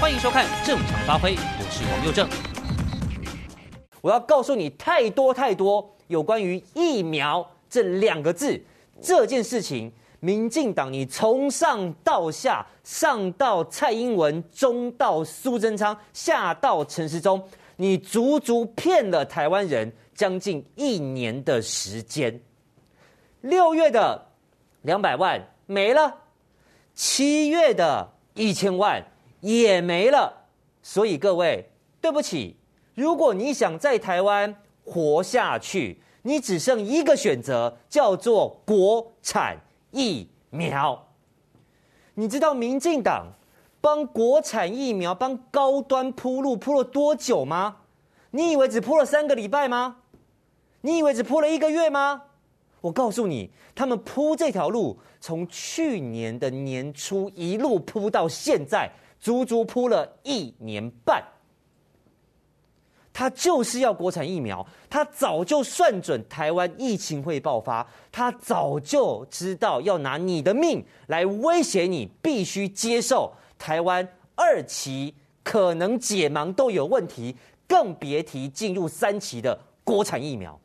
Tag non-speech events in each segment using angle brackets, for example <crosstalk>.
欢迎收看《正常发挥》，我是王又正。我要告诉你太多太多有关于疫苗这两个字这件事情。民进党，你从上到下，上到蔡英文，中到苏贞昌，下到陈时中，你足足骗了台湾人将近一年的时间。六月的两百万没了，七月的一千万也没了。所以各位，对不起，如果你想在台湾活下去，你只剩一个选择，叫做国产。疫苗，你知道民进党帮国产疫苗帮高端铺路铺了多久吗？你以为只铺了三个礼拜吗？你以为只铺了一个月吗？我告诉你，他们铺这条路从去年的年初一路铺到现在，足足铺了一年半。他就是要国产疫苗，他早就算准台湾疫情会爆发，他早就知道要拿你的命来威胁你，必须接受台湾二期可能解盲都有问题，更别提进入三期的国产疫苗。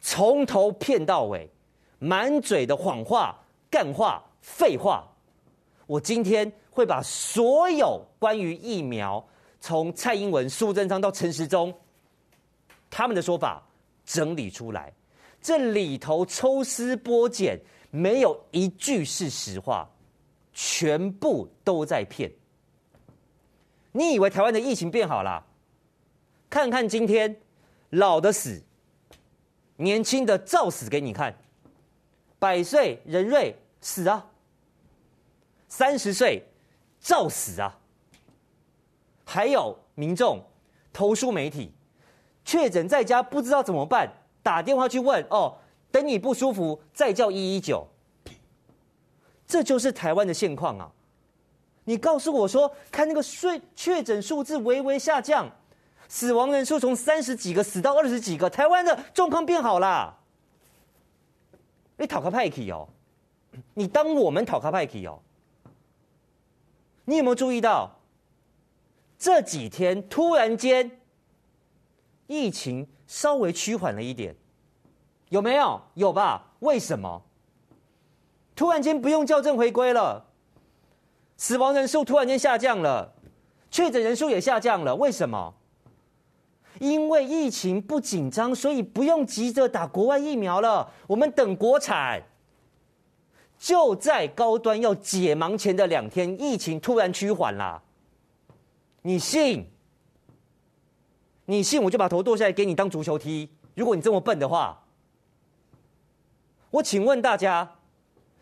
从头骗到尾，满嘴的谎话、干话、废话。我今天会把所有关于疫苗。从蔡英文、苏贞昌到陈时中，他们的说法整理出来，这里头抽丝剥茧，没有一句是实话，全部都在骗。你以为台湾的疫情变好了？看看今天，老的死，年轻的照死给你看，百岁人瑞死啊，三十岁照死啊。还有民众投诉媒体，确诊在家不知道怎么办，打电话去问哦，等你不舒服再叫一一九。这就是台湾的现况啊！你告诉我说，看那个确确诊数字微微下降，死亡人数从三十几个死到二十几个，台湾的状况变好啦。你讨个派气哦，你当我们讨个派气哦？你有没有注意到？这几天突然间，疫情稍微趋缓了一点，有没有？有吧？为什么？突然间不用校正回归了，死亡人数突然间下降了，确诊人数也下降了，为什么？因为疫情不紧张，所以不用急着打国外疫苗了，我们等国产。就在高端要解盲前的两天，疫情突然趋缓啦。你信？你信我就把头剁下来给你当足球踢。如果你这么笨的话，我请问大家，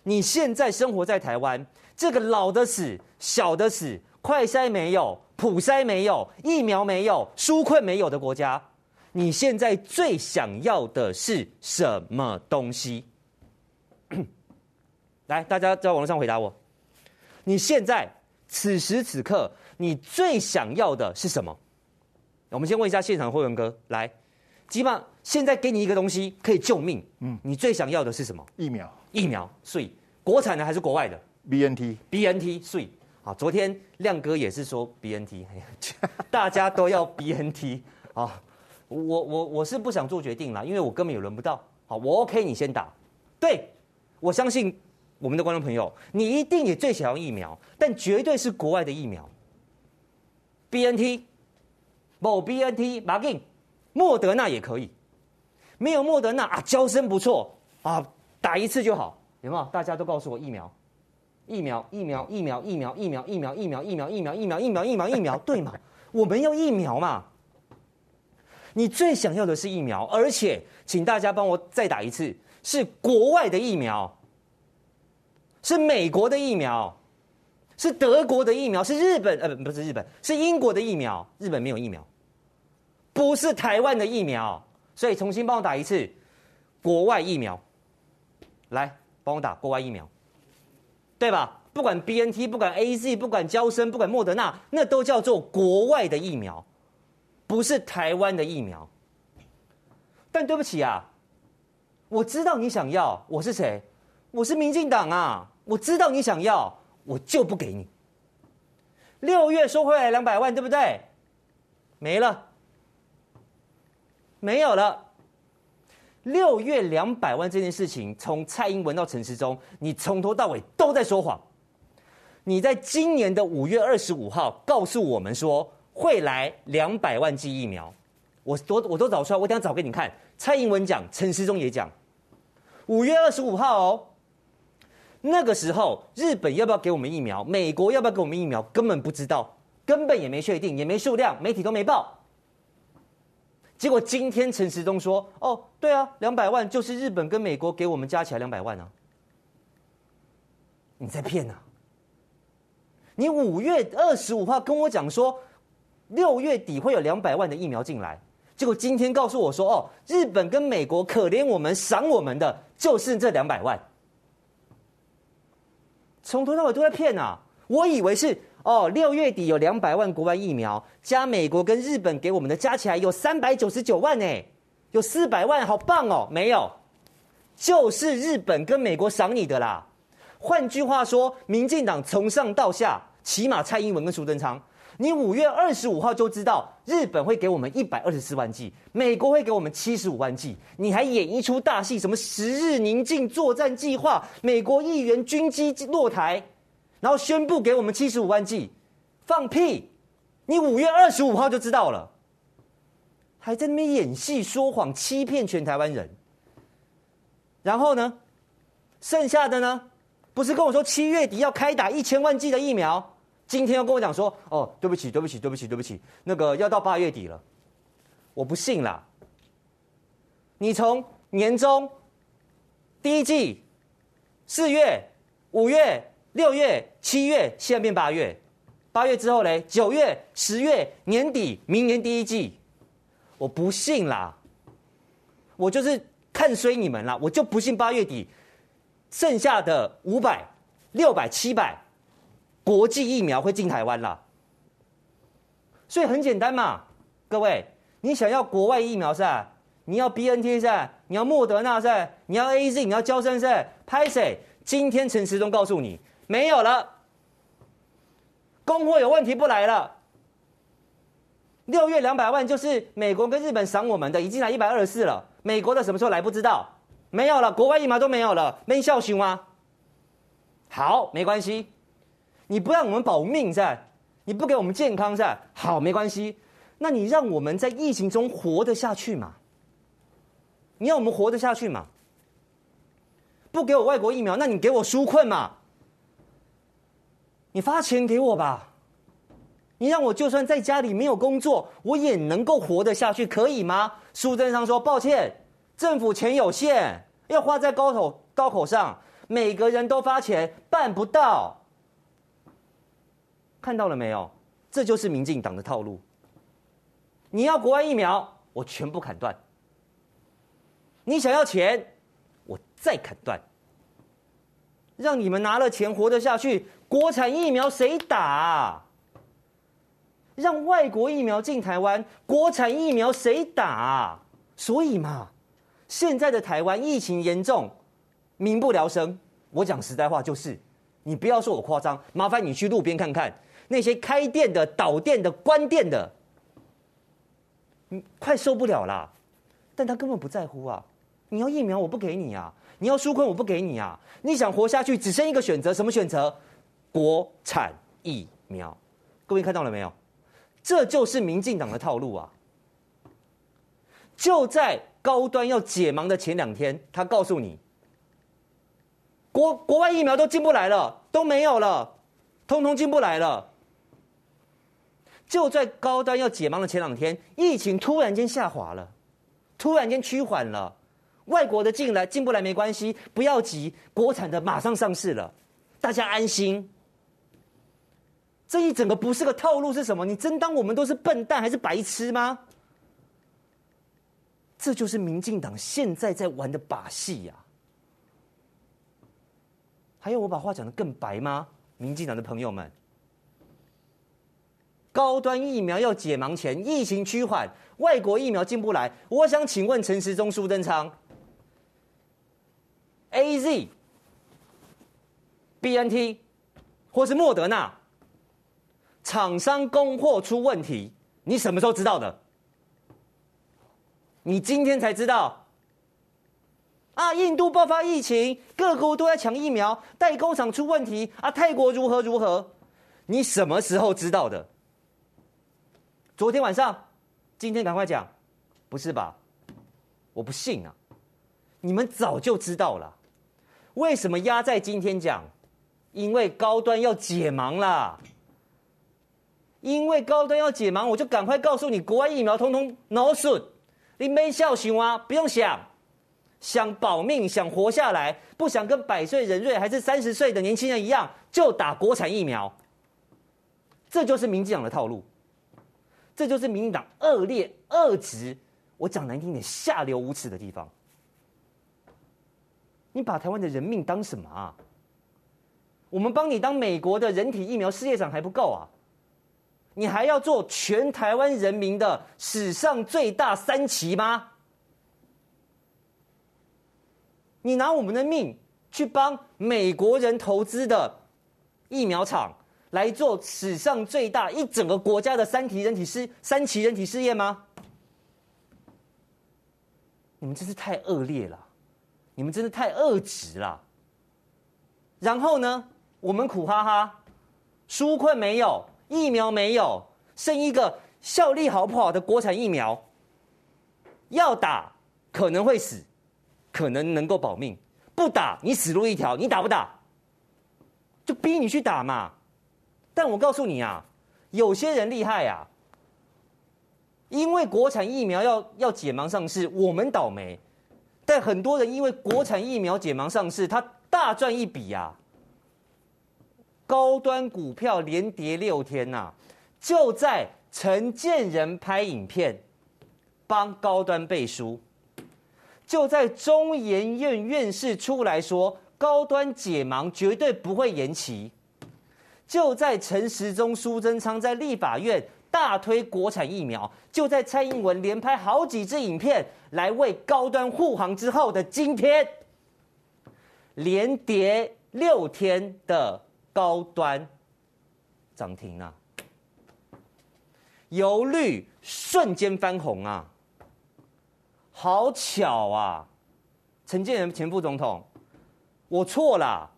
你现在生活在台湾这个老的死、小的死、快筛没有、普筛没有、疫苗没有、纾困没有的国家，你现在最想要的是什么东西？来，大家在网络上回答我。你现在此时此刻。你最想要的是什么？我们先问一下现场的会员哥，来，基本上现在给你一个东西可以救命，嗯，你最想要的是什么？疫苗，疫苗，所以国产的还是国外的？BNT，BNT，所以好，昨天亮哥也是说 BNT，<laughs> 大家都要 BNT 啊，我我我是不想做决定啦，因为我根本也轮不到，好，我 OK，你先打，对，我相信我们的观众朋友，你一定也最想要疫苗，但绝对是国外的疫苗。B N T，某 B N T，马给莫德纳也可以，没有莫德纳啊，娇生不错啊，打一次就好，有没有？大家都告诉我疫苗，疫苗，疫苗，疫苗，疫苗，疫苗，疫苗，疫苗，疫苗，疫苗，疫苗，疫苗，疫苗，疫苗，对吗？我们要疫苗嘛？你最想要的是疫苗，而且请大家帮我再打一次，是国外的疫苗，是美国的疫苗。是德国的疫苗，是日本呃不是日本，是英国的疫苗，日本没有疫苗，不是台湾的疫苗，所以重新帮我打一次国外疫苗，来帮我打国外疫苗，对吧？不管 BNT，不管 AZ，不管娇生，不管莫德纳，那都叫做国外的疫苗，不是台湾的疫苗。但对不起啊，我知道你想要，我是谁？我是民进党啊，我知道你想要。我就不给你，六月说回来两百万，对不对？没了，没有了。六月两百万这件事情，从蔡英文到陈时中，你从头到尾都在说谎。你在今年的五月二十五号告诉我们说会来两百万剂疫苗，我都我都找出来，我等下找给你看。蔡英文讲，陈时中也讲，五月二十五号哦，那个时候日本要不要给我们疫苗，美国要不要给我们疫苗，根本不知道，根本也没确定，也没数量，媒体都没报。结果今天陈时中说：“哦，对啊，两百万就是日本跟美国给我们加起来两百万啊！”你在骗啊！你五月二十五号跟我讲说六月底会有两百万的疫苗进来，结果今天告诉我说：“哦，日本跟美国可怜我们赏我们的就是这两百万。”从头到尾都在骗啊！我以为是。哦，六月底有两百万国外疫苗，加美国跟日本给我们的加起来有三百九十九万呢，有四百万，好棒哦！没有，就是日本跟美国赏你的啦。换句话说，民进党从上到下，起码蔡英文跟苏贞昌，你五月二十五号就知道日本会给我们一百二十四万剂，美国会给我们七十五万剂，你还演一出大戏，什么十日宁静作战计划，美国议员军机落台。然后宣布给我们七十五万剂，放屁！你五月二十五号就知道了，还在那边演戏说谎，欺骗全台湾人。然后呢，剩下的呢，不是跟我说七月底要开打一千万剂的疫苗，今天要跟我讲说，哦，对不起，对不起，对不起，对不起，那个要到八月底了，我不信啦。你从年中第一季四月、五月。六月、七月，现在变八月，八月之后嘞，九月、十月，年底，明年第一季，我不信啦，我就是看衰你们啦，我就不信八月底剩下的五百、六百、七百国际疫苗会进台湾啦。所以很简单嘛，各位，你想要国外疫苗是吧？你要 BNT 是吧？你要莫德纳是吧？你要 AZ，你要娇生是吧？拍谁？今天陈时中告诉你。没有了，供货有问题不来了。六月两百万就是美国跟日本赏我们的，已经来一百二十四了。美国的什么时候来不知道，没有了，国外疫苗都没有了，没效行吗？好，没关系，你不让我们保命在，你不给我们健康在，好，没关系，那你让我们在疫情中活得下去嘛？你让我们活得下去嘛？不给我外国疫苗，那你给我纾困嘛？你发钱给我吧，你让我就算在家里没有工作，我也能够活得下去，可以吗？苏贞昌说：“抱歉，政府钱有限，要花在刀口刀口上，每个人都发钱办不到。”看到了没有？这就是民进党的套路。你要国外疫苗，我全部砍断；你想要钱，我再砍断，让你们拿了钱活得下去。国产疫苗谁打？让外国疫苗进台湾，国产疫苗谁打？所以嘛，现在的台湾疫情严重，民不聊生。我讲实在话就是，你不要说我夸张，麻烦你去路边看看那些开店的、倒店的、关店的，你快受不了了。但他根本不在乎啊！你要疫苗我不给你啊！你要纾困我不给你啊！你想活下去只剩一个选择，什么选择？国产疫苗，各位看到了没有？这就是民进党的套路啊！就在高端要解盲的前两天，他告诉你，国国外疫苗都进不来了，都没有了，通通进不来了。就在高端要解盲的前两天，疫情突然间下滑了，突然间趋缓了，外国的进来进不来没关系，不要急，国产的马上上市了，大家安心。这一整个不是个套路是什么？你真当我们都是笨蛋还是白痴吗？这就是民进党现在在玩的把戏呀！还有我把话讲得更白吗？民进党的朋友们，高端疫苗要解盲前，疫情趋缓，外国疫苗进不来，我想请问陈时中、苏贞昌，AZ、BNT 或是莫德纳？厂商供货出问题，你什么时候知道的？你今天才知道？啊，印度爆发疫情，各国都在抢疫苗，代工厂出问题啊，泰国如何如何？你什么时候知道的？昨天晚上，今天赶快讲，不是吧？我不信啊！你们早就知道了，为什么压在今天讲？因为高端要解盲啦。因为高端要解盲，我就赶快告诉你，国外疫苗通通 no 损，你没笑想啊，不用想，想保命，想活下来，不想跟百岁人瑞还是三十岁的年轻人一样，就打国产疫苗。这就是民进党的套路，这就是民进党恶劣、恶质，我讲难听点，下流无耻的地方。你把台湾的人命当什么啊？我们帮你当美国的人体疫苗事业长还不够啊？你还要做全台湾人民的史上最大三期吗？你拿我们的命去帮美国人投资的疫苗厂来做史上最大一整个国家的三期人体试三期人体试验吗？你们真是太恶劣了，你们真的太恶质了。然后呢，我们苦哈哈，纾困没有，疫苗没有，剩一个效力好不好的国产疫苗，要打可能会死，可能能够保命，不打你死路一条。你打不打？就逼你去打嘛。但我告诉你啊，有些人厉害啊，因为国产疫苗要要解盲上市，我们倒霉。但很多人因为国产疫苗解盲上市，他大赚一笔呀。高端股票连跌六天呐，就在陈建仁拍影片帮高端背书，就在中研院院士出来说高端解盲绝对不会延期。就在陈时中、苏贞昌在立法院大推国产疫苗，就在蔡英文连拍好几支影片来为高端护航之后的今天，连跌六天的高端涨停啊，由绿瞬间翻红啊，好巧啊！陈建仁前副总统，我错了，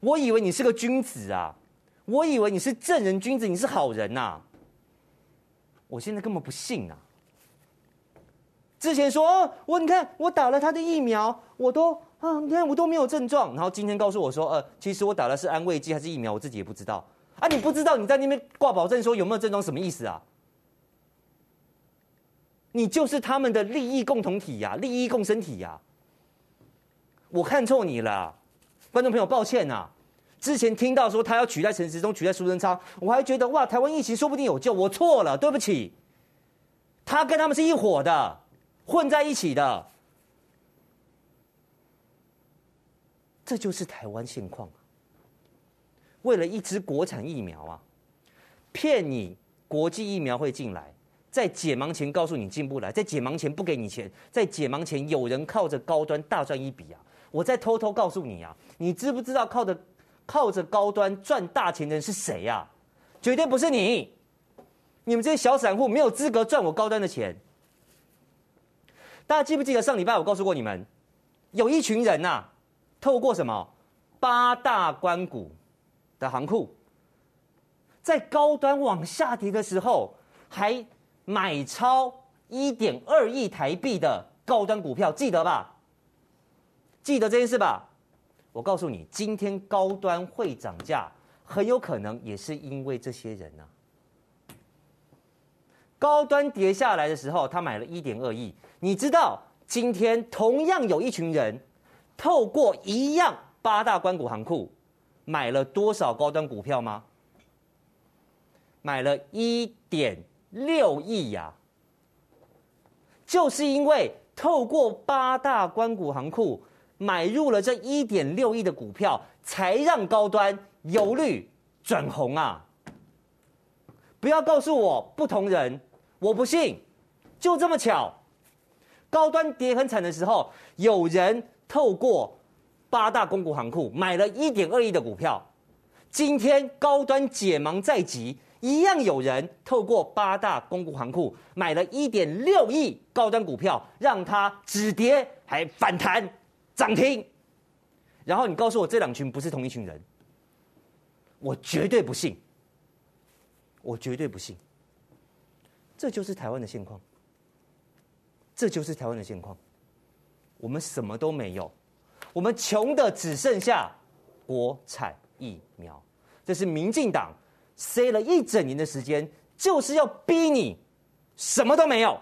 我以为你是个君子啊。我以为你是正人君子，你是好人呐、我现在根本不信啊！之前说，我你看我打了他的疫苗，我都啊，你看我都没有症状，然后今天告诉我说，呃，其实我打的是安慰剂还是疫苗，我自己也不知道啊！你不知道你在那边挂保证说有没有症状，什么意思啊？你就是他们的利益共同体呀、利益共生体呀、我看错你了，观众朋友，抱歉呐、之前听到说他要取代陈时中，取代苏贞昌，我还觉得哇，台湾疫情说不定有救。我错了，对不起。他跟他们是一伙的，混在一起的。这就是台湾现况。为了一支国产疫苗啊，骗你国际疫苗会进来，在解盲前告诉你进不来，在解盲前不给你钱，在解盲前有人靠着高端大赚一笔啊！我再偷偷告诉你啊，你知不知道靠着？靠着高端赚大钱的人是谁呀、啊？绝对不是你！你们这些小散户没有资格赚我高端的钱。大家记不记得上礼拜我告诉过你们，有一群人呐、透过什么八大关谷的行库，在高端往下跌的时候，还买超一点二亿台币的高端股票，记得吧？记得这件事吧？我告诉你，今天高端会涨价，很有可能也是因为这些人呐、高端跌下来的时候，他买了一点二亿。你知道今天同样有一群人，透过一样八大关谷行库，买了多少高端股票吗？买了一点六亿呀！就是因为透过八大关谷行库。买入了这一点六亿的股票，才让高端由绿转红啊！不要告诉我不同人，我不信，就这么巧，高端跌很惨的时候，有人透过八大公股行库买了一点二亿的股票，今天高端解盲在即，一样有人透过八大公股行库买了一点六亿高端股票，让它止跌还反弹涨停。然后你告诉我这两群不是同一群人，我绝对不信，我绝对不信。这就是台湾的现况，这就是台湾的现况。我们什么都没有，我们穷的只剩下国产疫苗。这是民进党塞了一整年的时间，就是要逼你什么都没有，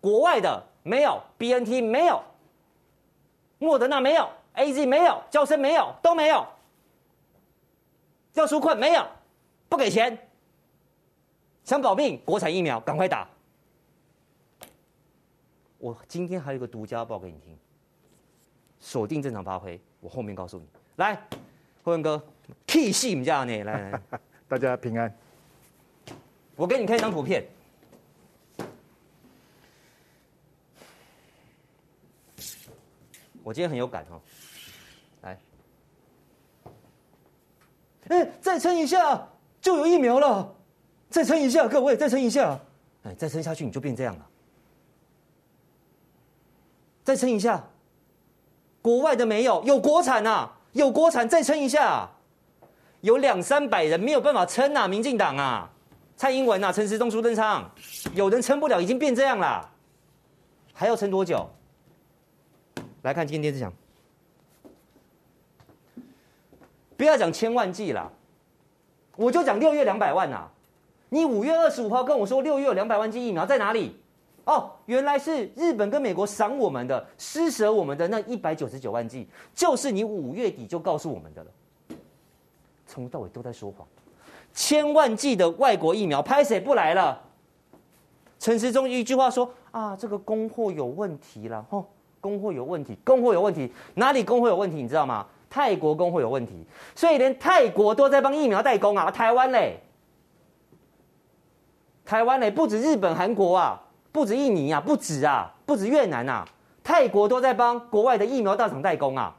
国外的没有，BNT 没有，莫德纳没有。A Z 没有，娇生没有，都没有，要纾困没有，不给钱，想保命，国产疫苗赶快打。我今天还有一个独家报给你听，锁定正常发挥，我后面告诉你。来，辉文哥，K 戏你们家呢？来来，<laughs> 大家平安。我给你看一张图片。我今天很有感哦。来。哎，再撑一下就有疫苗了，再撑一下，各位，再撑一下，哎，再撑下去你就变这样了。再撑一下，国外的没有，有国产啊，有国产，再撑一下，有两三百人没有办法撑啊，民进党啊，蔡英文啊，陈时中、苏贞昌，有人撑不了，已经变这样了，还要撑多久？来看今天电视讲。不要讲千万剂了，我就讲六月两百万呐、你五月二十五号跟我说六月有两百万剂疫苗在哪里？哦，原来是日本跟美国赏我们的，施舍我们的那一百九十九万剂，就是你五月底就告诉我们的了。从头到尾都在说谎。千万剂的外国疫苗拍谁不来了？陈时中一句话说啊，这个供货有问题了，哦，供货有问题，供货有问题，哪里供货有问题？你知道吗？泰国供货有问题，所以连泰国都在帮疫苗代工啊！台湾嘞，台湾嘞，不止日本、韩国啊，不止印尼啊，不止啊，不止越南啊，泰国都在帮国外的疫苗大厂代工啊！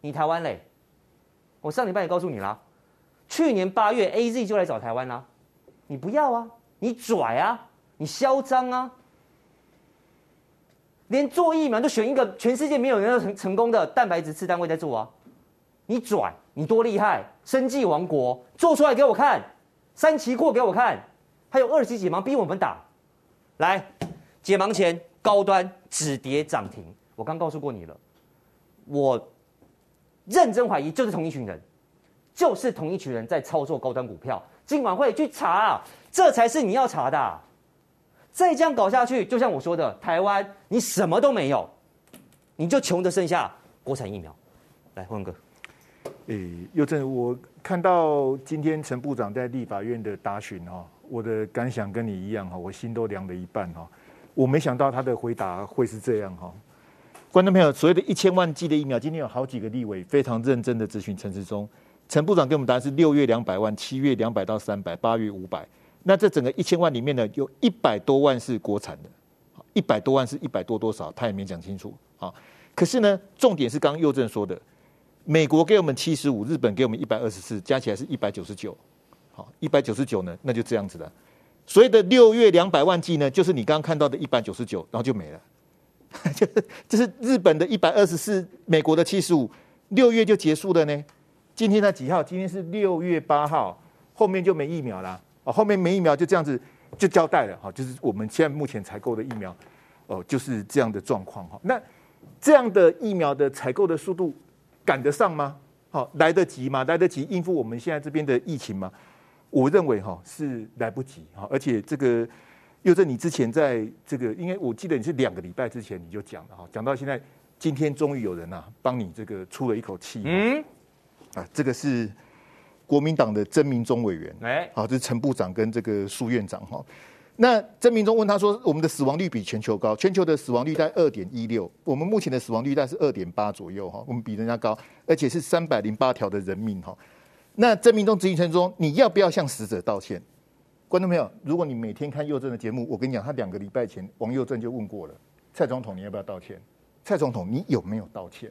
你台湾嘞？我上礼拜也告诉你了，去年八月 AZ 就来找台湾啦，你不要啊，你拽啊，你嚣张啊！连做疫苗都选一个全世界没有人成成功的蛋白质次单位在做啊！你拽，你多厉害！生技王国做出来给我看，三期过给我看，还有二期解盲逼我们打，来解盲前高端止跌涨停。我刚告诉过你了，我认真怀疑就是同一群人，就是同一群人在操作高端股票。今晚会去查，这才是你要查的。再这样搞下去，就像我说的，台湾你什么都没有，你就穷得剩下国产疫苗。来，辉哥。诶，佑正，我看到今天陈部长在立法院的答询哈，我的感想跟你一样哈，我心都凉了一半哈。我没想到他的回答会是这样哈。观众朋友，所谓的一千万剂的疫苗，今天有好几个立委非常认真的咨询陈时中，陈部长给我们答案是六月两百万，七月两百到三百，八月五百。那这整个一千万里面呢，有一百多万是国产的，一百多万是一百多多少，他也没讲清楚啊。可是呢，重点是刚刚佑正说的。美国给我们七十五，日本给我们一百二十四，加起来是一百九十九。好，一百九十九呢，那就这样子了。所谓的六月两百万剂呢，就是你刚刚看到的一百九十九，然后就没了。<laughs> 就是就是日本的一百二十四，美国的七十五，六月就结束了呢。今天在几号？今天是六月八号，后面就没疫苗了。哦，后面没疫苗，就这样子就交代了。哈，就是我们现在目前采购的疫苗，哦，就是这样的状况。哈，那这样的疫苗的采购的速度。赶得上吗？好，来得及吗？来得及应付我们现在这边的疫情吗？我认为哈是来不及哈，而且这个又在你之前在这个，因为我记得你是两个礼拜之前你就讲了哈，讲到现在，今天终于有人呐帮你这个出了一口气。嗯，啊，这个是国民党的曾明忠委员，哎，好，这是陈部长跟这个苏院长哈。那曾明忠问他说：“我们的死亡率比全球高，全球的死亡率在二点一六，我们目前的死亡率在是二点八左右哈，我们比人家高，而且是三百零八条的人命哈。”那曾铭宗质询中，你要不要向死者道歉？观众朋友，如果你每天看佑正的节目，我跟你讲，他两个礼拜前王佑正就问过了，蔡总统你要不要道歉？蔡总统你有没有道歉？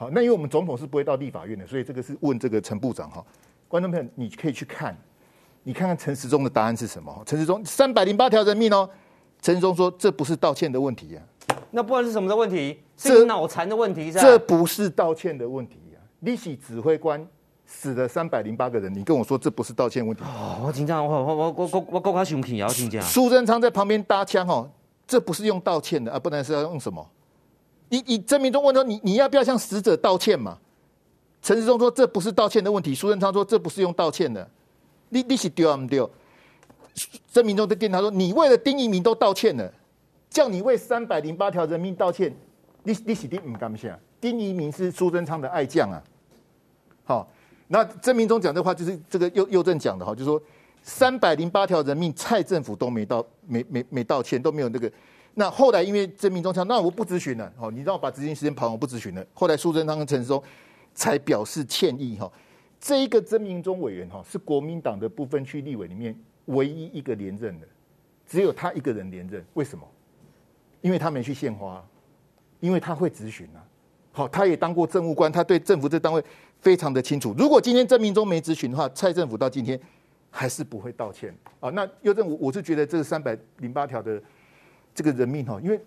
好，那因为我们总统是不会到立法院的，所以这个是问这个陈部长哈。观众朋友，你可以去看。你看看陈时中的答案是什么？陈时中三百零八条人命哦，陈时中说这不是道歉的问题呀、啊，那不然是什么的问题？是脑残的问题是吧？这不是道歉的问题呀、啊，你是指挥官死了三百零八个人，你跟我说这不是道歉问题？哦，我紧张，我我我我我够他生气啊！我紧张。苏贞昌在旁边搭腔哦，这不是用道歉的啊，不然是要用什么？你你曾明忠问说你你要不要向死者道歉嘛？陈时中说这不是道歉的问题，苏贞昌说这不是用道歉的。你你是丢啊不丢？曾明忠在电台说你为了丁怡铭都道歉了，叫你为三百零八条人命道歉，你你是丁唔甘心？丁怡铭是苏贞昌的爱将啊。好，那曾明忠讲这话就是这个右右正讲的哈，就是说三百零八条人命蔡政府都没道没没没道歉都没有那个。那后来因为曾铭宗讲，那我不咨询了，好，你让我把执行时间跑，我不咨询了。后来苏贞昌跟陈时中才表示歉意哈。这一个曾铭宗委员哈是国民党的不分区立委里面唯一一个连任的，只有他一个人连任。为什么？因为他没去献花，因为他会咨询啊。好，他也当过政务官，他对政府这单位非常的清楚。如果今天曾铭宗没咨询的话，蔡政府到今天还是不会道歉啊。那又正我我是觉得这三百零八条的。这个人命哈，因为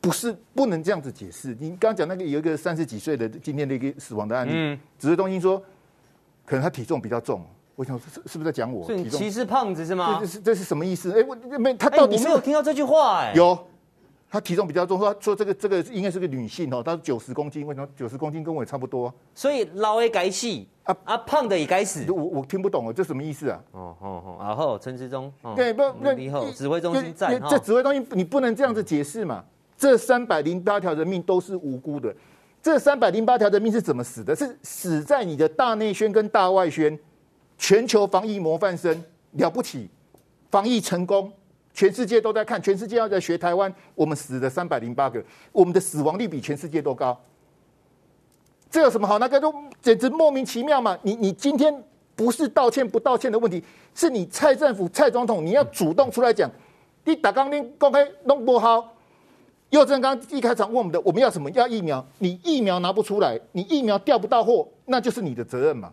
不是不能这样子解释。你刚刚讲那个有一个三十几岁的今天的一个死亡的案例，嗯，指挥中心说，可能他体重比较重。我想是是不是在讲我？你歧视胖子是吗？这是这是什么意思？哎，我没他到底是、欸、我没有听到这句话哎、欸。有，他体重比较重，说说这个这个应该是个女性哦，她是九十公斤，为什么九十公斤跟我也差不多？所以老 A 该死啊啊，胖的也该死。我我听不懂哦，这什么意思啊？哦哦哦，然后陈志忠，对不不，指挥中心在这指挥中心，你不能这样子解释嘛？这三百零八条人命都是无辜的，这三百零八条人命是怎么死的？是死在你的大内宣跟大外宣。全球防疫模范生了不起，防疫成功，全世界都在看，全世界要在学台湾。我们死了三百零八个，我们的死亡率比全世界都高。这有什么好？那个都简直莫名其妙嘛！你你今天不是道歉不道歉的问题，是你蔡政府蔡总统你要主动出来讲。你打钢钉公开弄不好，又正刚一开场问我们的，我们要什么？要疫苗，你疫苗拿不出来，你疫苗调不到货，那就是你的责任嘛。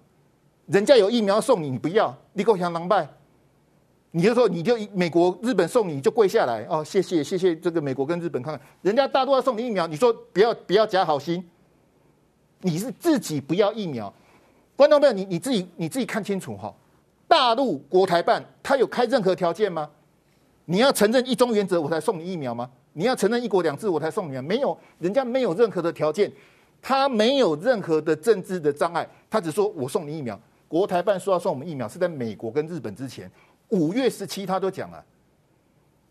人家有疫苗送你，你不要，你给我想狼狈，你就说你就美国、日本送你，你就跪下来哦，谢谢谢谢这个美国跟日本看看，人家大多要送你疫苗，你说不要不要假好心，你是自己不要疫苗，观众朋友，你你自己你自己看清楚哈，大陆国台办他有开任何条件吗？你要承认一中原则我才送你疫苗吗？你要承认一国两制我才送你啊？没有，人家没有任何的条件，他没有任何的政治的障碍，他只说我送你疫苗。国台办说要送我们疫苗，是在美国跟日本之前，五月十七他都讲了，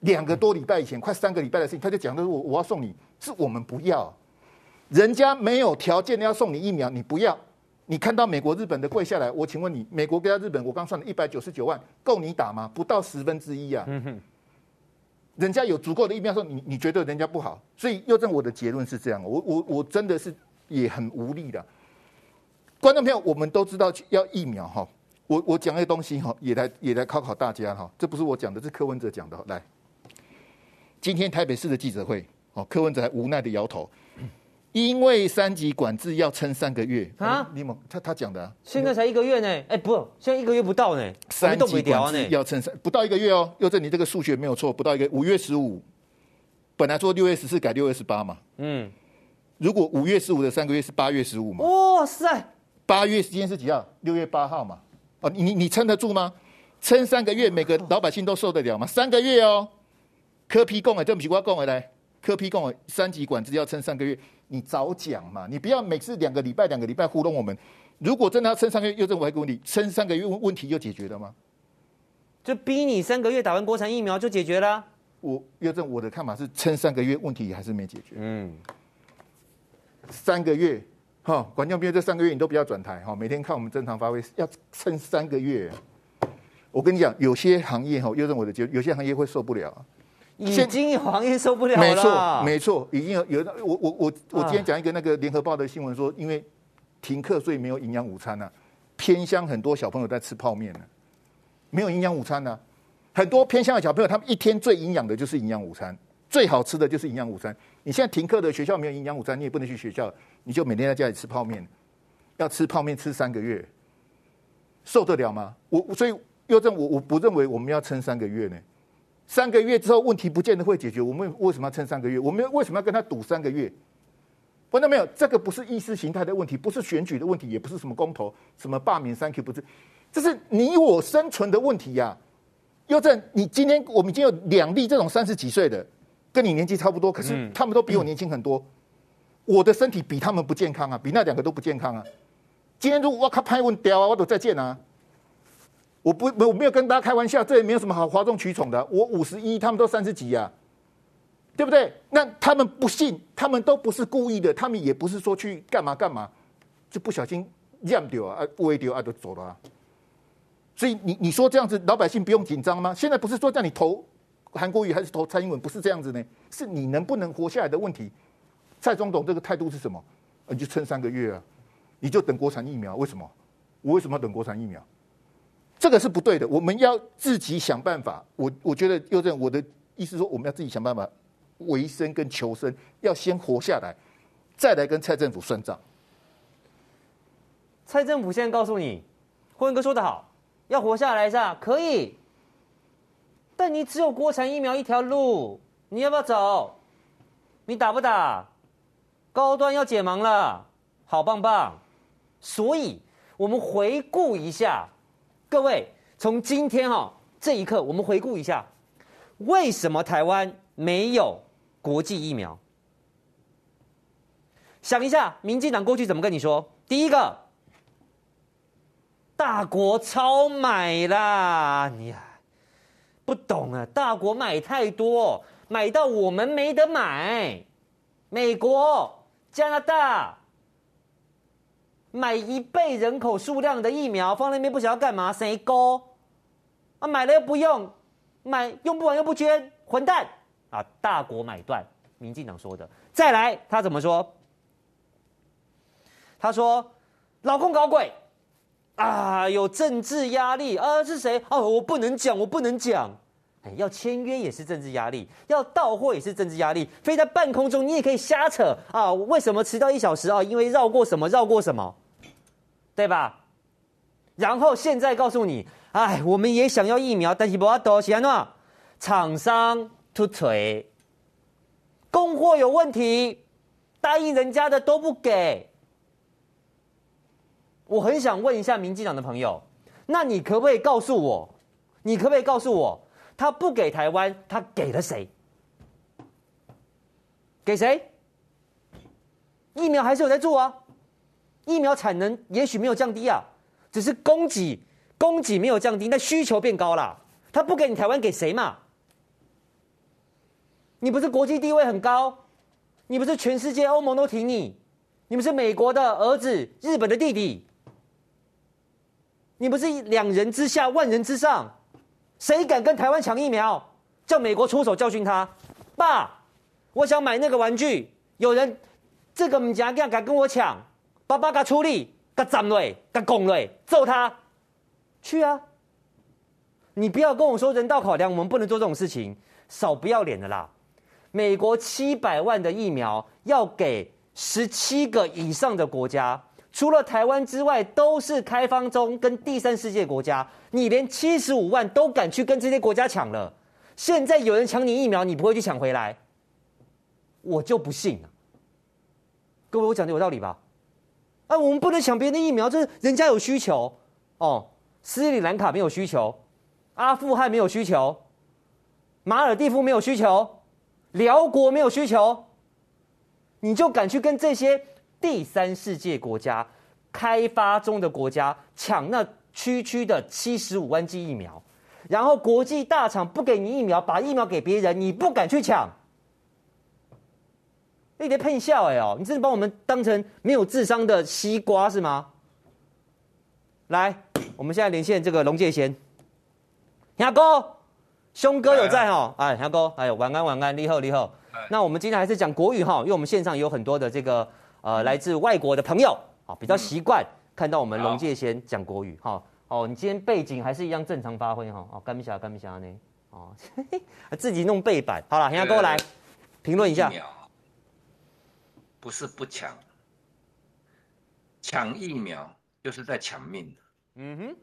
两个多礼拜以前，快三个礼拜的事情，他就讲的我我要送你，是我们不要，人家没有条件的要送你疫苗，你不要，你看到美国、日本的跪下来，我请问你，美国跟日本，我刚算了一百九十九万，够你打吗？不到十分之一啊，人家有足够的疫苗，说你你觉得人家不好，所以又证我的结论是这样，我我我真的是也很无力的。观众朋友，我们都知道要疫苗哈。我我讲一个东西哈，也来也来考考大家哈。这不是我讲的，是柯文哲讲的。来，今天台北市的记者会，哦，柯文哲还无奈的摇头，因为三级管制要撑三个月啊。你们他他讲的、啊，现在才一个月呢？哎，不，现在一个月不到呢。三级管制要撑三不到一个月哦。又正你这个数学没有错，不到一个五月十五，本来说六月十四改六月十八嘛。嗯，如果五月十五的三个月是八月十五嘛？哇塞！八月今天是几号？六月八号嘛？哦，你你你撑得住吗？撑三个月，每个老百姓都受得了吗？三个月哦，柯 P 共哎，这不是我讲的来，柯 P 共三级管制要撑三个月，你早讲嘛，你不要每次两个礼拜两个礼拜糊弄我们。如果真的要撑三个月，又这我还问你，撑三个月问问题就解决了吗？就逼你三个月打完国产疫苗就解决了？我又正我的看法是撑三个月问题还是没解决？嗯，三个月。哈，管教兵这三个月你都不要转台哈，每天看我们正常发挥，要撑三个月。我跟你讲，有些行业哈，又认为的就有些行业会受不了。已经有行业受不了了。没错，没错，已经有有我我我我今天讲一个那个联合报的新闻说，因为停课所以没有营养午餐呐、啊，偏乡很多小朋友在吃泡面呢，没有营养午餐呢、啊，很多偏乡的小朋友他们一天最营养的就是营养午餐。最好吃的就是营养午餐。你现在停课的学校没有营养午餐，你也不能去学校，你就每天在家里吃泡面，要吃泡面吃三个月，受得了吗？我所以，又正，我我不认为我们要撑三个月呢。三个月之后问题不见得会解决，我们为什么要撑三个月？我们为什么要跟他赌三个月？看到没有？这个不是意识形态的问题，不是选举的问题，也不是什么公投、什么罢免三 Q，不是，这是你我生存的问题呀、啊。佑正，你今天我们已经有两例这种三十几岁的，跟你年纪差不多，可是他们都比我年轻很多。我的身体比他们不健康啊，比那两个都不健康啊。今天如果我靠拍问掉啊，我都再见啊。我不我没有跟大家开玩笑，这也没有什么好哗众取宠的。我五十一，他们都三十几呀、啊。对不对？那他们不信，他们都不是故意的，他们也不是说去干嘛干嘛，就不小心让掉啊，误掉啊，就走了、啊。所以你你说这样子，老百姓不用紧张吗？现在不是说叫你投韩国瑜还是投蔡英文，不是这样子呢？是你能不能活下来的问题。蔡总统这个态度是什么？你就撑三个月啊，你就等国产疫苗。为什么？我为什么要等国产疫苗？这个是不对的。我们要自己想办法。我我觉得，佑正，我的意思说，我们要自己想办法。维生跟求生，要先活下来，再来跟蔡政府算账。蔡政府现在告诉你，辉哥说的好，要活下来是吧？可以，但你只有国产疫苗一条路，你要不要走？你打不打？高端要解盲了，好棒棒。所以，我们回顾一下，各位，从今天哈、哦、这一刻，我们回顾一下，为什么台湾没有？国际疫苗，想一下，民进党过去怎么跟你说？第一个，大国超买啦，你不懂啊，大国买太多，买到我们没得买。美国、加拿大买一倍人口数量的疫苗，放那边不晓得干嘛？谁勾？啊，买了又不用，买用不完又不捐，混蛋！啊！大国买断，民进党说的。再来，他怎么说？他说：“老公搞鬼啊，有政治压力啊，是谁？哦，我不能讲，我不能讲。哎，要签约也是政治压力，要到货也是政治压力。飞在半空中，你也可以瞎扯啊。为什么迟到一小时啊？因为绕过什么？绕过什么？对吧？然后现在告诉你，哎，我们也想要疫苗，但是不要多，喜安诺厂商。”突锤，供货有问题，答应人家的都不给。我很想问一下民进党的朋友，那你可不可以告诉我，你可不可以告诉我，他不给台湾，他给了谁？给谁？疫苗还是有在做啊，疫苗产能也许没有降低啊，只是供给供给没有降低，那需求变高了。他不给你台湾，给谁嘛？你不是国际地位很高，你不是全世界欧盟都挺你，你们是美国的儿子，日本的弟弟，你不是两人之下万人之上，谁敢跟台湾抢疫苗？叫美国出手教训他。爸，我想买那个玩具，有人这个唔夹，敢跟我抢，爸爸敢出力，敢斩了，给拱了，揍他，去啊！你不要跟我说人道考量，我们不能做这种事情，少不要脸的啦。美国七百万的疫苗要给十七个以上的国家，除了台湾之外，都是开放中跟第三世界国家。你连七十五万都敢去跟这些国家抢了，现在有人抢你疫苗，你不会去抢回来？我就不信。各位，我讲的有道理吧？啊，我们不能抢别人的疫苗，这是人家有需求哦。斯里兰卡没有需求，阿富汗没有需求，马尔地夫没有需求。辽国没有需求，你就敢去跟这些第三世界国家、开发中的国家抢那区区的七十五万剂疫苗，然后国际大厂不给你疫苗，把疫苗给别人，你不敢去抢，你得喷笑哎哦！你真的把我们当成没有智商的西瓜是吗？来，我们现在连线这个龙介贤，牙哥。兄哥有在哈，哎，阿哥，哎呦，晚安晚安，你好你好。那我们今天还是讲国语哈，因为我们线上有很多的这个呃来自外国的朋友啊，比较习惯看到我们龙介先讲国语哈。哦，你今天背景还是一样正常发挥哈。哦，干不下干不下呢？哦，<laughs> 自己弄背板。好了，现在跟我来评论一下。不是不抢，抢疫苗就是在抢命。嗯哼。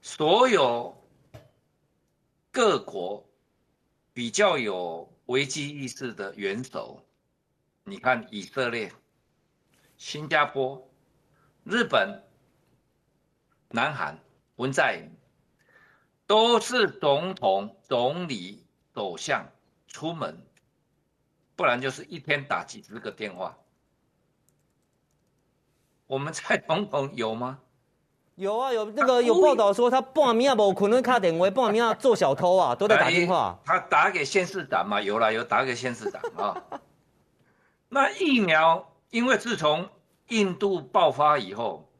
所有各国比较有危机意识的元首，你看以色列、新加坡、日本、南韩、文在寅，都是总统、总理、首相出门，不然就是一天打几十个电话。我们蔡总统有吗？有啊，有那个有报道说他半夜没可能卡电话，半夜做小偷啊，都在打电话。他打给县市长嘛？有啦，有打给县市长啊。那疫苗，因为自从印度爆发以后，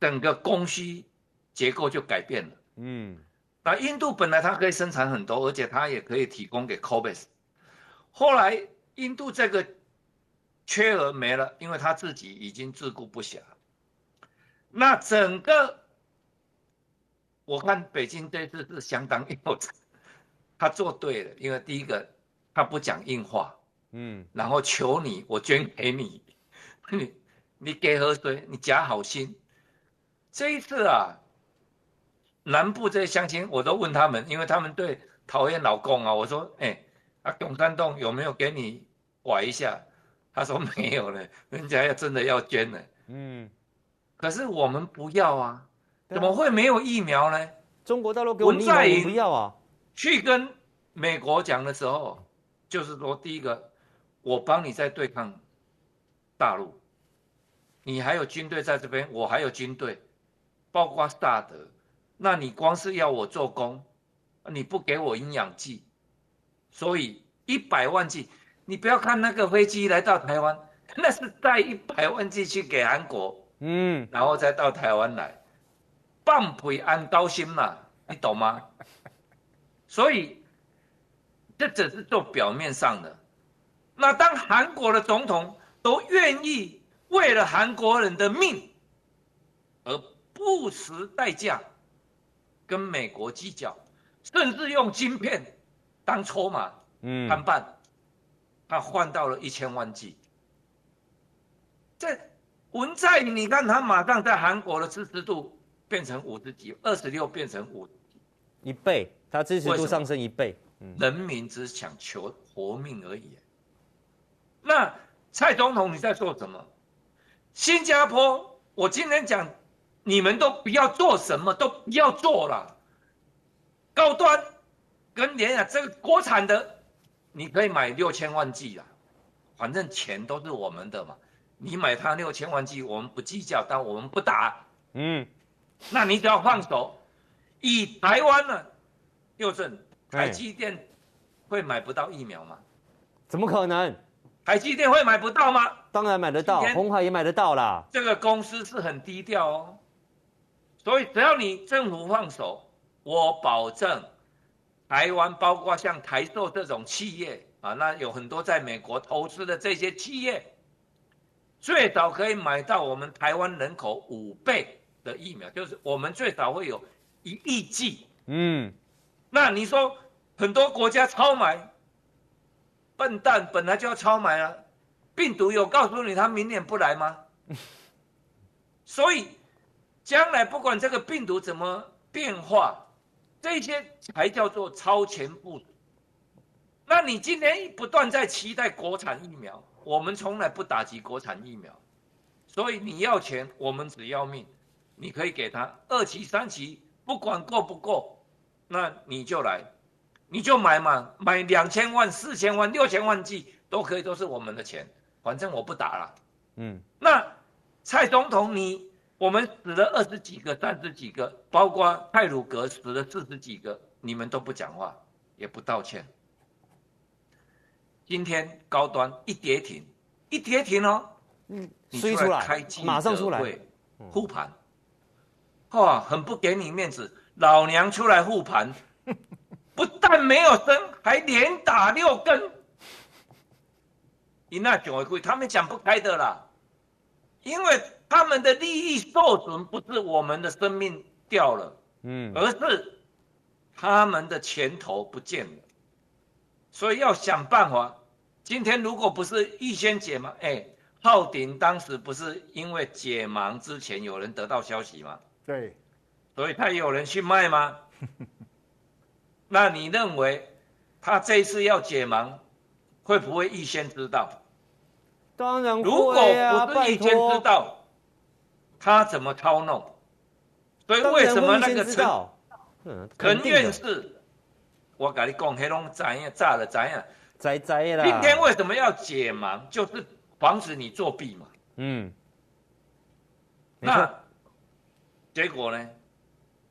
整个供需结构就改变了。嗯，那印度本来它可以生产很多，而且它也可以提供给 COVAX。后来印度这个缺额没了，因为他自己已经自顾不暇。那整个，我看北京这次是相当 <laughs> 有，他做对了，因为第一个他不讲硬话，嗯，然后求你，我捐给你，<laughs> 你你给河水，你假好心。这一次啊，南部这些乡亲我都问他们，因为他们对讨厌老公啊，我说，哎，啊，永山洞有没有给你崴一下？他说没有了，人家要真的要捐了，嗯。可是我们不要啊，怎么会没有疫苗呢？中国大陆给我们疫苗，我们不要啊。去跟美国讲的时候，就是说，第一个，我帮你在对抗大陆，你还有军队在这边，我还有军队，包括萨德，那你光是要我做工，你不给我营养剂，所以一百万剂，你不要看那个飞机来到台湾，<laughs> 那是带一百万剂去给韩国。嗯，然后再到台湾来，半倍安高薪嘛，你懂吗？<laughs> 所以这只是做表面上的。那当韩国的总统都愿意为了韩国人的命而不辞代价跟美国计较，甚至用晶片当筹码谈判，嗯，他换到了一千万计，这。文在寅，你看他马上在韩国的支持度变成五十几，二十六变成五，一倍，他支持度上升一倍。人民只想求活命而已。那蔡总统你在做什么？新加坡，我今天讲，你们都不要做什么，都不要做了。高端跟联亚这个国产的，你可以买六千万剂了，反正钱都是我们的嘛。你买它六千万剂，我们不计较，但我们不打。嗯，那你只要放手。以台湾呢，又正台积电会买不到疫苗吗？怎么可能？台积电会买不到吗？当然买得到，红海也买得到啦。这个公司是很低调哦，所以只要你政府放手，我保证，台湾包括像台塑这种企业啊，那有很多在美国投资的这些企业。最早可以买到我们台湾人口五倍的疫苗，就是我们最早会有一亿剂。嗯，那你说很多国家超买，笨蛋本来就要超买啊！病毒有告诉你他明年不来吗？<laughs> 所以将来不管这个病毒怎么变化，这些才叫做超前部署。那你今天不断在期待国产疫苗。我们从来不打击国产疫苗，所以你要钱，我们只要命。你可以给他二期、三期，不管够不够，那你就来，你就买嘛，买两千万、四千万、六千万剂都可以，都是我们的钱，反正我不打了。嗯，那蔡总统你，我们死了二十几个、三十几个，包括泰鲁格死了四十几个，你们都不讲话，也不道歉。今天高端一跌停，一跌停哦，嗯，你出来开记者会马上出来。护盘，哇，很不给你面子，老娘出来护盘，不但没有生，还连打六根，你那讲会他们讲不开的啦，因为他们的利益受损，不是我们的生命掉了，嗯，而是他们的前头不见了，所以要想办法。今天如果不是预先解盲，哎，浩鼎当时不是因为解盲之前有人得到消息吗？对，所以他有人去卖吗？<laughs> 那你认为他这一次要解盲，会不会预先知道？当然会啊，如果不是预先知道，他怎么操弄？所以为什么那个陈陈院士，我跟你讲，黑龙怎样炸了怎样，栽栽了。今天为什么要解盲？就是防止你作弊嘛。嗯。那结果呢？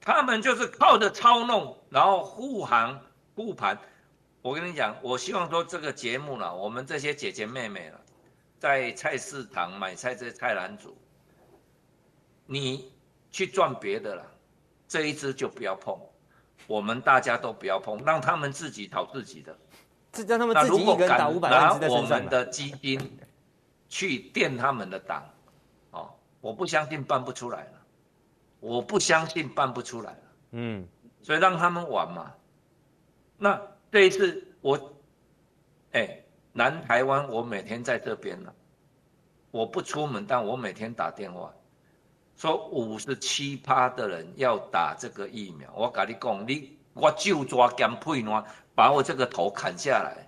他们就是靠着操弄，然后护航护盘。我跟你讲，我希望说这个节目呢，我们这些姐姐妹妹了，在菜市场买菜这些菜篮子，你去赚别的了，这一支就不要碰，我们大家都不要碰，让他们自己讨自己的。这让他们自己一个人打五百万，拿我们的基金去垫他们的档，哦，我不相信办不出来了。我不相信办不出来了，嗯，所以让他们玩嘛。那这一次我，哎、欸，南台湾我每天在这边呢，我不出门，但我每天打电话，说五十七趴的人要打这个疫苗。我跟你讲，你我就抓干配喏，把我这个头砍下来。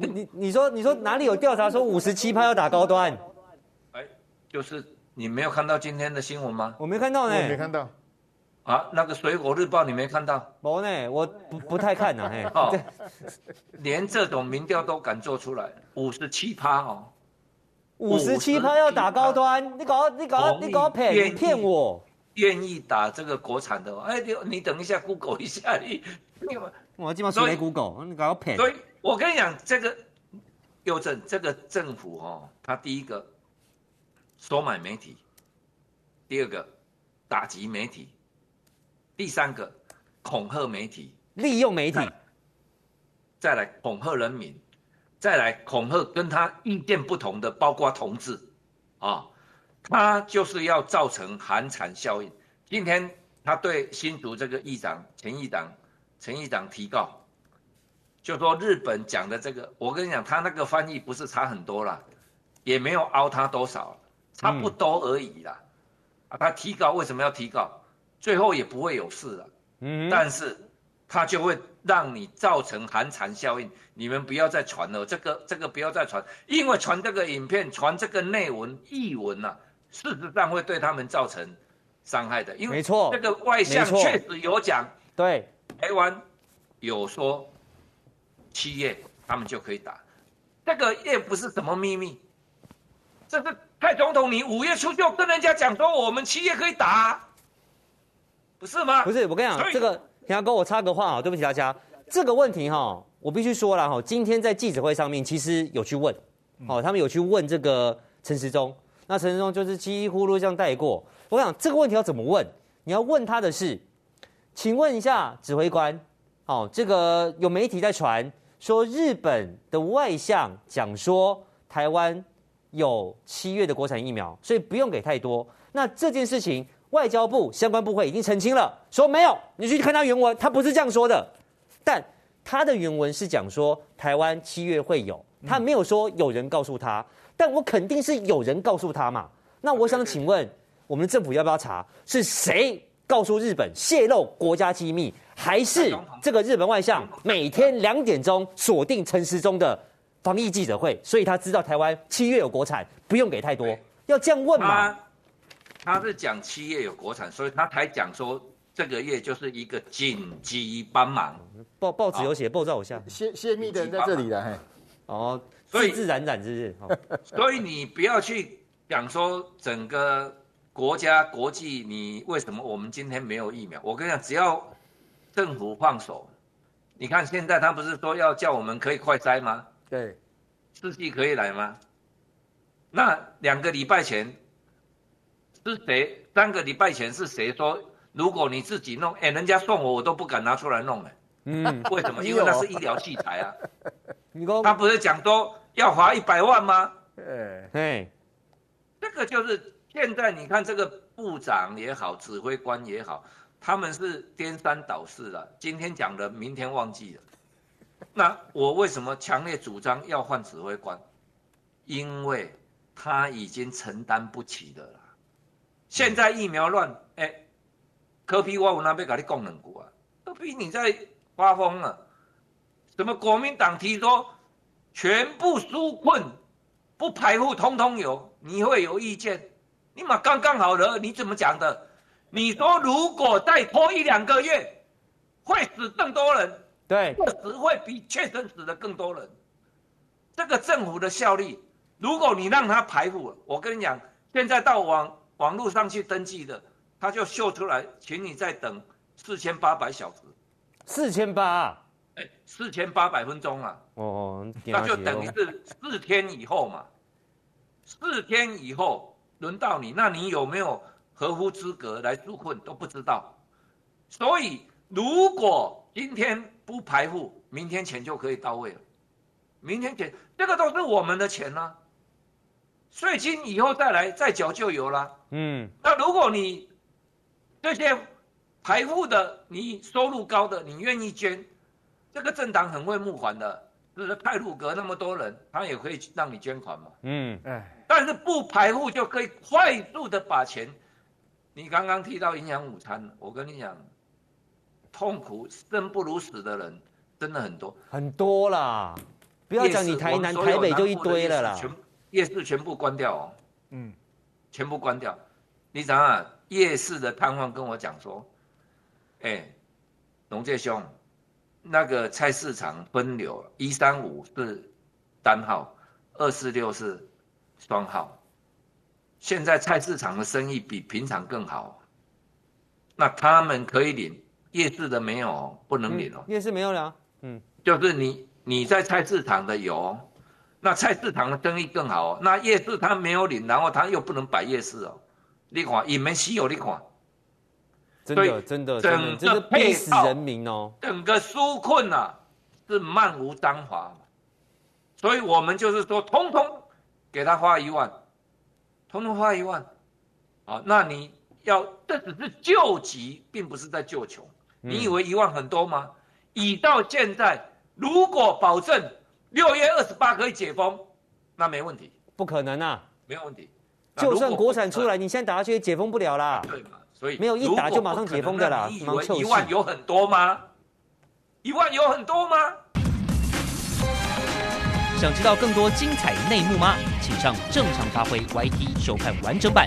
你你说你说哪里有调查说五十七趴要打高端？哎、欸，就是。你没有看到今天的新闻吗？我没看到呢，我没看到。啊，那个《水果日报》你没看到？没呢，我不不太看呢。嘿，哦，连这种民调都敢做出来，五十七趴哦，五十七趴要打高端，你搞你搞你搞骗骗我，愿意打这个国产的？哎，你你等一下，Google 一下你，我基本上没 Google，你搞骗。所以我跟你讲，这个邮政这个政府哦，他第一个。收买媒体，第二个打击媒体，第三个恐吓媒体，利用媒体，再来恐吓人民，再来恐吓跟他意见不同的，包括同志，啊，他就是要造成寒蝉效应。今天他对新竹这个议长陈议长陈议长提告，就说日本讲的这个，我跟你讲，他那个翻译不是差很多啦，也没有凹他多少。差不多而已啦，啊，他提高为什么要提高？最后也不会有事了，嗯，但是他就会让你造成寒蝉效应，你们不要再传了，这个这个不要再传，因为传这个影片、传这个内文、译文呐、啊，事实上会对他们造成伤害的，因为没错，这个外相确实有讲，对，台湾有说七月他们就可以打，这个也不是什么秘密，这是。蔡总统，你五月初就跟人家讲说，我们七月可以打，不是吗？不是，我跟你讲，这个田哥，我插个话啊，对不起大家，这个问题哈，我必须说了哈，今天在记者会上面其实有去问，哦，他们有去问这个陈时中，那陈时中就是稀里糊涂这样带过。我想这个问题要怎么问？你要问他的是，请问一下指挥官，哦，这个有媒体在传说日本的外相讲说台湾。有七月的国产疫苗，所以不用给太多。那这件事情，外交部相关部会已经澄清了，说没有。你去看他原文，他不是这样说的。但他的原文是讲说台湾七月会有，他没有说有人告诉他。但我肯定是有人告诉他嘛。那我想请问，我们政府要不要查是谁告诉日本泄露国家机密，还是这个日本外相每天两点钟锁定陈时中的？防疫记者会，所以他知道台湾七月有国产，不用给太多，要这样问嘛？他是讲七月有国产，所以他才讲说这个月就是一个紧急帮忙。报报纸有写，报照下泄泄密的人在这里了，嘿。哦，所以自然染是不是？所以你不要去讲说整个国家国际，你为什么我们今天没有疫苗？我跟你讲，只要政府放手，你看现在他不是说要叫我们可以快筛吗？对，四季可以来吗？那两个礼拜前是谁？三个礼拜前是谁说？如果你自己弄，哎，人家送我，我都不敢拿出来弄哎。嗯，为什么？因为那是医疗器材啊。<laughs> 他不是讲说要花一百万吗？哎哎，这个就是现在你看这个部长也好，指挥官也好，他们是颠三倒四的，今天讲的，明天忘记了。那我为什么强烈主张要换指挥官？因为他已经承担不起的了。现在疫苗乱，哎，柯 P 我有那边跟你讲两句啊，柯 P 你在发疯啊？什么国民党提说全部纾困不排富通通有，你会有意见？你嘛刚刚好了，你怎么讲的？你说如果再拖一两个月，会死更多人，对，确实会比确诊死的更多人。这个政府的效力，如果你让他排富，我跟你讲，现在到网网络上去登记的，他就秀出来，请你再等四千八百小时，四千八，哎，四千八百分钟啊，哦，那就等于是四天以后嘛，四天以后轮到你，那你有没有？合乎资格来纾困都不知道，所以如果今天不排付，明天钱就可以到位了。明天钱，这个都是我们的钱呢、啊，税金以后再来再缴就有了。嗯，那如果你这些排付的，你收入高的，你愿意捐，这个政党很会募款的，就是太鲁阁那么多人，他也可以让你捐款嘛。嗯，哎，但是不排付就可以快速的把钱。你刚刚提到营养午餐，我跟你讲，痛苦生不如死的人真的很多，很多啦。不要讲你台南、台北就一堆了啦。夜市全部关掉哦，嗯，全部关掉。你想想，夜市的摊贩跟我讲说，哎，龙介兄，那个菜市场分流，一三五是单号，二四六是双号。现在菜市场的生意比平常更好，那他们可以领，夜市的没有，不能领哦。夜市没有了，嗯，就是你你在菜市场的有，那菜市场的生意更好，那夜市他没有领，然后他又不能摆夜市哦，你看也没稀有，你看，真的真的整个配死人民哦，整个纾困啊是漫无章法，所以我们就是说，通通给他花一万。通通花一万，啊，那你要这只是救急，并不是在救穷。你以为一万很多吗？以到现在，如果保证六月二十八可以解封，那没问题。不可能啊，没有问题。就算国产出来，你现在打下去也解封不了啦。对嘛？所以没有一打就马上解封的啦。你以为一万有很多吗？一万有很多吗？想知道更多精彩内幕吗？请上正常发挥 YT 收看完整版。